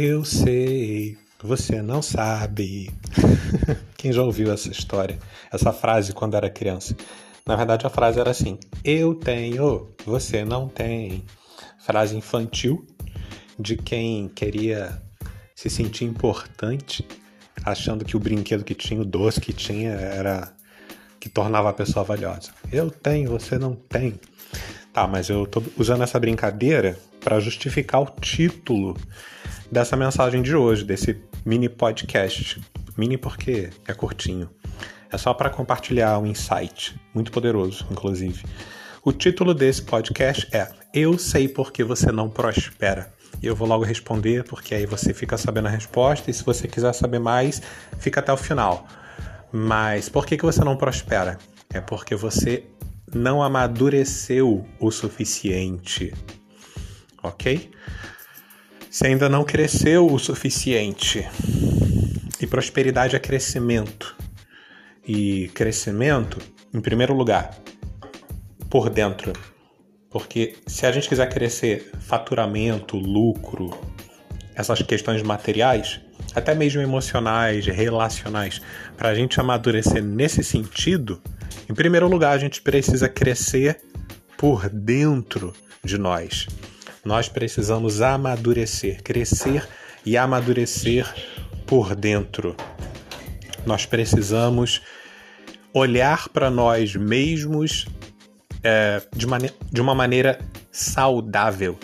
Eu sei, você não sabe. Quem já ouviu essa história, essa frase quando era criança? Na verdade, a frase era assim: Eu tenho, você não tem. Frase infantil de quem queria se sentir importante, achando que o brinquedo que tinha, o doce que tinha, era que tornava a pessoa valiosa. Eu tenho, você não tem. Tá, mas eu tô usando essa brincadeira para justificar o título dessa mensagem de hoje, desse mini podcast. Mini porque é curtinho. É só para compartilhar um insight, muito poderoso, inclusive. O título desse podcast é Eu sei porque você não prospera. E eu vou logo responder, porque aí você fica sabendo a resposta, e se você quiser saber mais, fica até o final. Mas por que, que você não prospera? É porque você não amadureceu o suficiente. Ok? Você ainda não cresceu o suficiente. E prosperidade é crescimento. E crescimento, em primeiro lugar, por dentro. Porque se a gente quiser crescer faturamento, lucro, essas questões materiais, até mesmo emocionais, relacionais, para a gente amadurecer nesse sentido, em primeiro lugar, a gente precisa crescer por dentro de nós. Nós precisamos amadurecer, crescer e amadurecer por dentro. Nós precisamos olhar para nós mesmos é, de, de uma maneira saudável,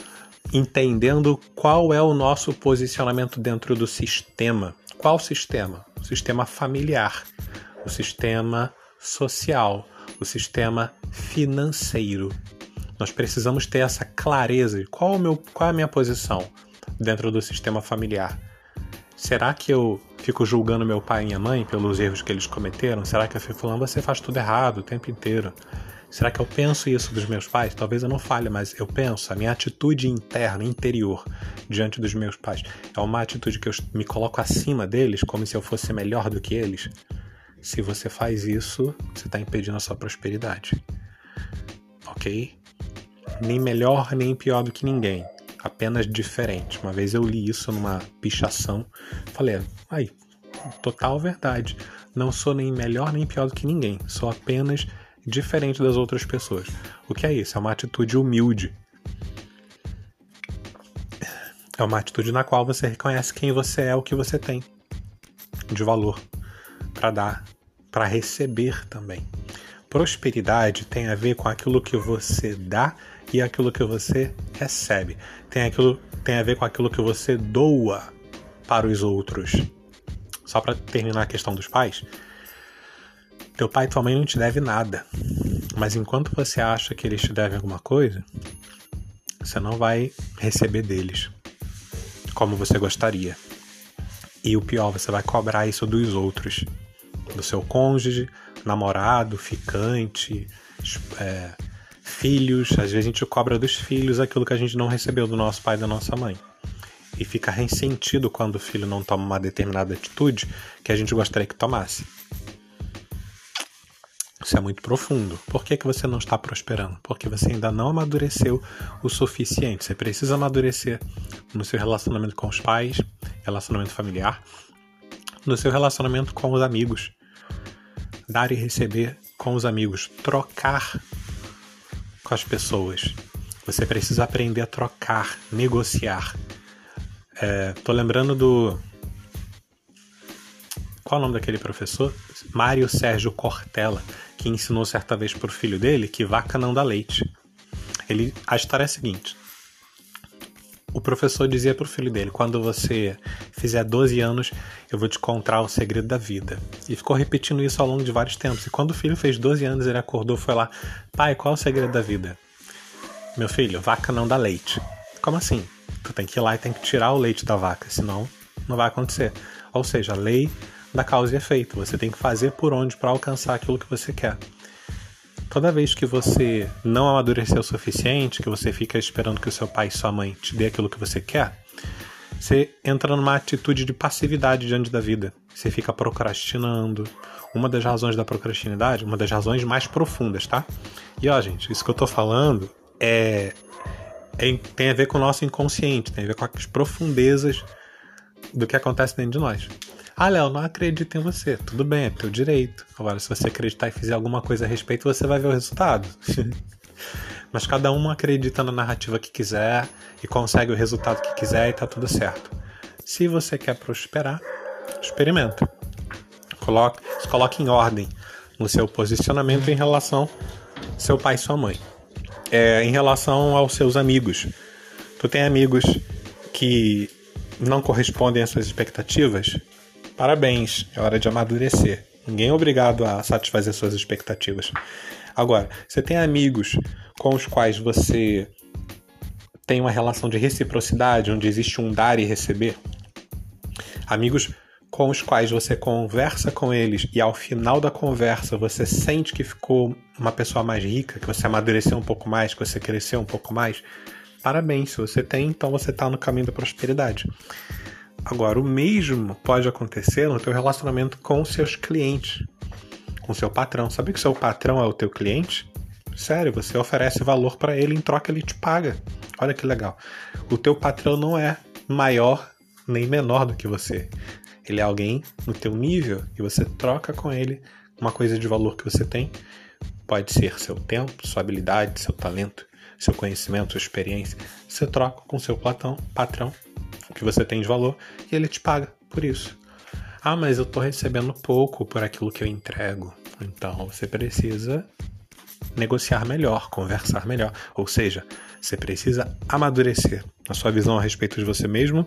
entendendo qual é o nosso posicionamento dentro do sistema. Qual sistema? O sistema familiar, o sistema social, o sistema financeiro. Nós precisamos ter essa clareza de qual, o meu, qual é a minha posição dentro do sistema familiar. Será que eu fico julgando meu pai e minha mãe pelos erros que eles cometeram? Será que eu fico falando, você faz tudo errado o tempo inteiro? Será que eu penso isso dos meus pais? Talvez eu não fale, mas eu penso. A minha atitude interna, interior, diante dos meus pais, é uma atitude que eu me coloco acima deles, como se eu fosse melhor do que eles? Se você faz isso, você está impedindo a sua prosperidade. Ok? Nem melhor nem pior do que ninguém. Apenas diferente. Uma vez eu li isso numa pichação. Falei, aí, total verdade. Não sou nem melhor nem pior do que ninguém. Sou apenas diferente das outras pessoas. O que é isso? É uma atitude humilde. É uma atitude na qual você reconhece quem você é, o que você tem de valor para dar para receber também. Prosperidade tem a ver com aquilo que você dá e aquilo que você recebe. Tem, aquilo, tem a ver com aquilo que você doa para os outros. Só para terminar a questão dos pais, teu pai e tua mãe não te devem nada. Mas enquanto você acha que eles te devem alguma coisa, você não vai receber deles como você gostaria. E o pior, você vai cobrar isso dos outros do seu cônjuge, namorado, ficante, é, filhos. Às vezes a gente cobra dos filhos aquilo que a gente não recebeu do nosso pai e da nossa mãe. E fica ressentido quando o filho não toma uma determinada atitude que a gente gostaria que tomasse. Isso é muito profundo. Por que, que você não está prosperando? Porque você ainda não amadureceu o suficiente. Você precisa amadurecer no seu relacionamento com os pais, relacionamento familiar, no seu relacionamento com os amigos dar e receber com os amigos, trocar com as pessoas. Você precisa aprender a trocar, negociar. É, tô lembrando do. Qual o nome daquele professor? Mário Sérgio Cortella, que ensinou certa vez para o filho dele que vaca não dá leite. Ele, a história é a seguinte: o professor dizia para o filho dele: quando você fizer 12 anos, eu vou te contar o segredo da vida. E ficou repetindo isso ao longo de vários tempos. E quando o filho fez 12 anos, ele acordou e foi lá: pai, qual é o segredo da vida? Meu filho, vaca não dá leite. Como assim? Tu tem que ir lá e tem que tirar o leite da vaca, senão não vai acontecer. Ou seja, a lei da causa e efeito. Você tem que fazer por onde para alcançar aquilo que você quer. Toda vez que você não amadureceu o suficiente, que você fica esperando que o seu pai e sua mãe te dê aquilo que você quer, você entra numa atitude de passividade diante da vida. Você fica procrastinando. Uma das razões da procrastinidade, uma das razões mais profundas, tá? E ó, gente, isso que eu tô falando é, é tem a ver com o nosso inconsciente, tem a ver com as profundezas do que acontece dentro de nós. Ah, Léo, não acredito em você. Tudo bem, é teu direito. Agora, se você acreditar e fizer alguma coisa a respeito, você vai ver o resultado. Mas cada um acredita na narrativa que quiser e consegue o resultado que quiser e tá tudo certo. Se você quer prosperar, experimenta. Coloque, se coloque em ordem no seu posicionamento em relação seu pai e sua mãe. É, em relação aos seus amigos. Tu tem amigos que não correspondem às suas expectativas? Parabéns, é hora de amadurecer. Ninguém é obrigado a satisfazer suas expectativas. Agora, você tem amigos com os quais você tem uma relação de reciprocidade, onde existe um dar e receber? Amigos com os quais você conversa com eles e ao final da conversa você sente que ficou uma pessoa mais rica, que você amadureceu um pouco mais, que você cresceu um pouco mais? Parabéns, se você tem, então você está no caminho da prosperidade. Agora, o mesmo pode acontecer no teu relacionamento com seus clientes, com seu patrão. Sabe que seu patrão é o teu cliente? Sério, você oferece valor para ele, em troca ele te paga. Olha que legal. O teu patrão não é maior nem menor do que você. Ele é alguém no teu nível e você troca com ele uma coisa de valor que você tem. Pode ser seu tempo, sua habilidade, seu talento, seu conhecimento, sua experiência. Você troca com seu patrão o que você tem de valor e ele te paga por isso. Ah, mas eu estou recebendo pouco por aquilo que eu entrego. Então você precisa negociar melhor, conversar melhor. Ou seja, você precisa amadurecer a sua visão a respeito de você mesmo,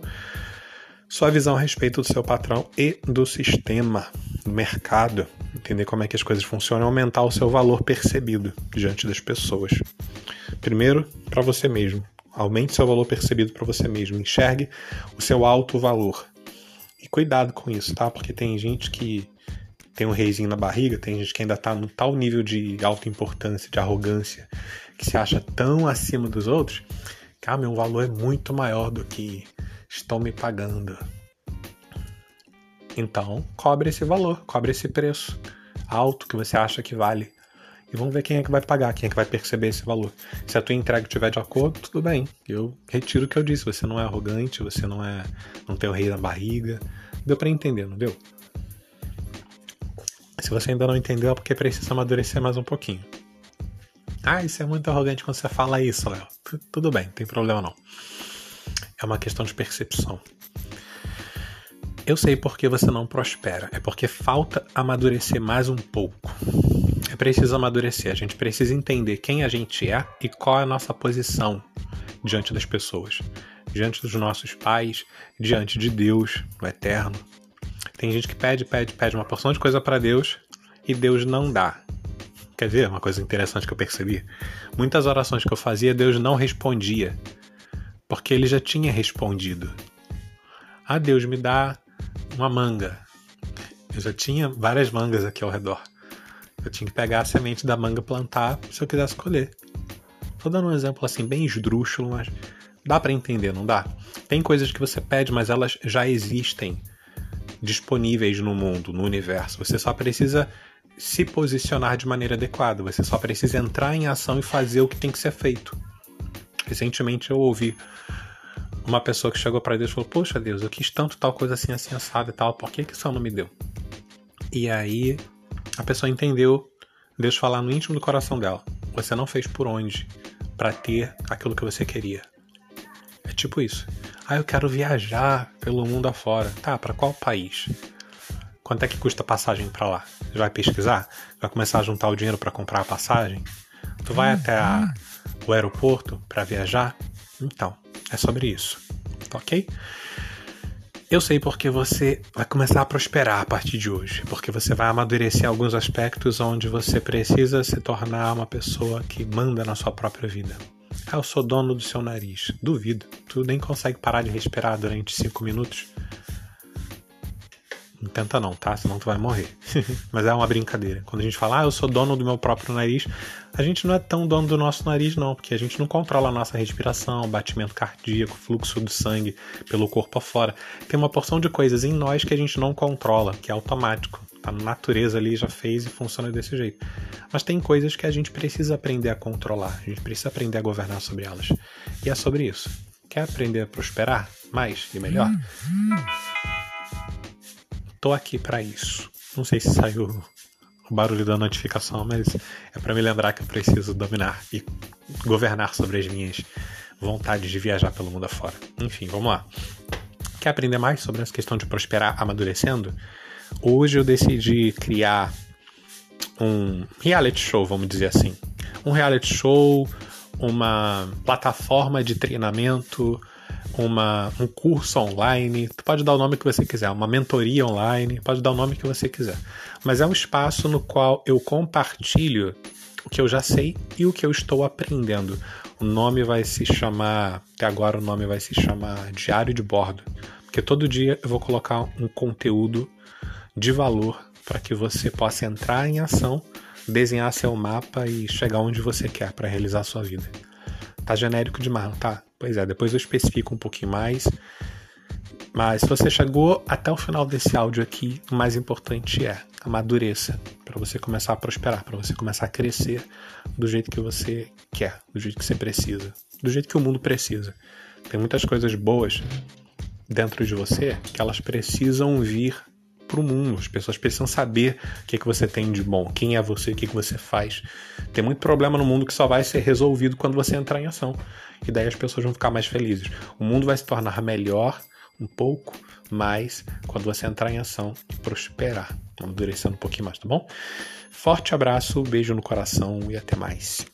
sua visão a respeito do seu patrão e do sistema, do mercado, entender como é que as coisas funcionam, aumentar o seu valor percebido diante das pessoas. Primeiro, para você mesmo. Aumente seu valor percebido para você mesmo. Enxergue o seu alto valor. E cuidado com isso, tá? Porque tem gente que tem um reizinho na barriga, tem gente que ainda tá no tal nível de alta importância, de arrogância, que se acha tão acima dos outros, que ah, meu valor é muito maior do que estão me pagando. Então, cobre esse valor, cobre esse preço alto que você acha que vale e vamos ver quem é que vai pagar, quem é que vai perceber esse valor. Se a tua entrega estiver de acordo, tudo bem. Eu retiro o que eu disse. Você não é arrogante, você não é, não tem o rei na barriga. Deu para entender, não deu? Se você ainda não entendeu, é porque precisa amadurecer mais um pouquinho. Ah, isso é muito arrogante quando você fala isso, Léo. Tudo bem, não tem problema não. É uma questão de percepção. Eu sei porque você não prospera. É porque falta amadurecer mais um pouco. Preciso amadurecer, a gente precisa entender quem a gente é e qual é a nossa posição diante das pessoas, diante dos nossos pais, diante de Deus, o eterno. Tem gente que pede, pede, pede uma porção de coisa para Deus e Deus não dá. Quer ver uma coisa interessante que eu percebi? Muitas orações que eu fazia, Deus não respondia, porque ele já tinha respondido. Ah, Deus me dá uma manga. Eu já tinha várias mangas aqui ao redor. Eu tinha que pegar a semente da manga plantar se eu quisesse colher. Tô dando um exemplo assim bem esdrúxulo, mas dá para entender, não dá? Tem coisas que você pede, mas elas já existem disponíveis no mundo, no universo. Você só precisa se posicionar de maneira adequada. Você só precisa entrar em ação e fazer o que tem que ser feito. Recentemente eu ouvi uma pessoa que chegou para Deus e falou: Poxa, Deus, eu quis tanto tal coisa assim, assim, assado e tal, por que, que isso não me deu? E aí a pessoa entendeu Deus falar no íntimo do coração dela. Você não fez por onde para ter aquilo que você queria. É tipo isso. Ah, eu quero viajar pelo mundo afora. Tá, para qual país? Quanto é que custa a passagem para lá? Você vai pesquisar? Vai começar a juntar o dinheiro para comprar a passagem? Tu vai até a, o aeroporto para viajar? Então, é sobre isso. Tá ok? Eu sei porque você vai começar a prosperar a partir de hoje, porque você vai amadurecer alguns aspectos onde você precisa se tornar uma pessoa que manda na sua própria vida. Ah, eu sou dono do seu nariz. Duvido. Tu nem consegue parar de respirar durante cinco minutos. Não tenta não, tá? Senão tu vai morrer. Mas é uma brincadeira. Quando a gente fala, ah, eu sou dono do meu próprio nariz, a gente não é tão dono do nosso nariz, não, porque a gente não controla a nossa respiração, batimento cardíaco, fluxo do sangue pelo corpo afora. Tem uma porção de coisas em nós que a gente não controla, que é automático. A natureza ali já fez e funciona desse jeito. Mas tem coisas que a gente precisa aprender a controlar, a gente precisa aprender a governar sobre elas. E é sobre isso. Quer aprender a prosperar mais e melhor? Tô aqui para isso. Não sei se saiu o barulho da notificação, mas é para me lembrar que eu preciso dominar e governar sobre as minhas vontades de viajar pelo mundo afora. Enfim, vamos lá. Quer aprender mais sobre essa questão de prosperar amadurecendo? Hoje eu decidi criar um reality show, vamos dizer assim. Um reality show, uma plataforma de treinamento, uma, um curso online, tu pode dar o nome que você quiser, uma mentoria online, pode dar o nome que você quiser. Mas é um espaço no qual eu compartilho o que eu já sei e o que eu estou aprendendo. O nome vai se chamar, até agora o nome vai se chamar Diário de Bordo, porque todo dia eu vou colocar um conteúdo de valor para que você possa entrar em ação, desenhar seu mapa e chegar onde você quer para realizar a sua vida. Tá genérico demais, não tá? Pois é, depois eu especifico um pouquinho mais. Mas se você chegou até o final desse áudio aqui, o mais importante é amadureça para você começar a prosperar, para você começar a crescer do jeito que você quer, do jeito que você precisa, do jeito que o mundo precisa. Tem muitas coisas boas dentro de você que elas precisam vir para o mundo. As pessoas precisam saber o que, que você tem de bom, quem é você, o que, que você faz. Tem muito problema no mundo que só vai ser resolvido quando você entrar em ação. E daí as pessoas vão ficar mais felizes. O mundo vai se tornar melhor um pouco mais quando você entrar em ação e prosperar. Amadurecendo um pouquinho mais, tá bom? Forte abraço, beijo no coração e até mais.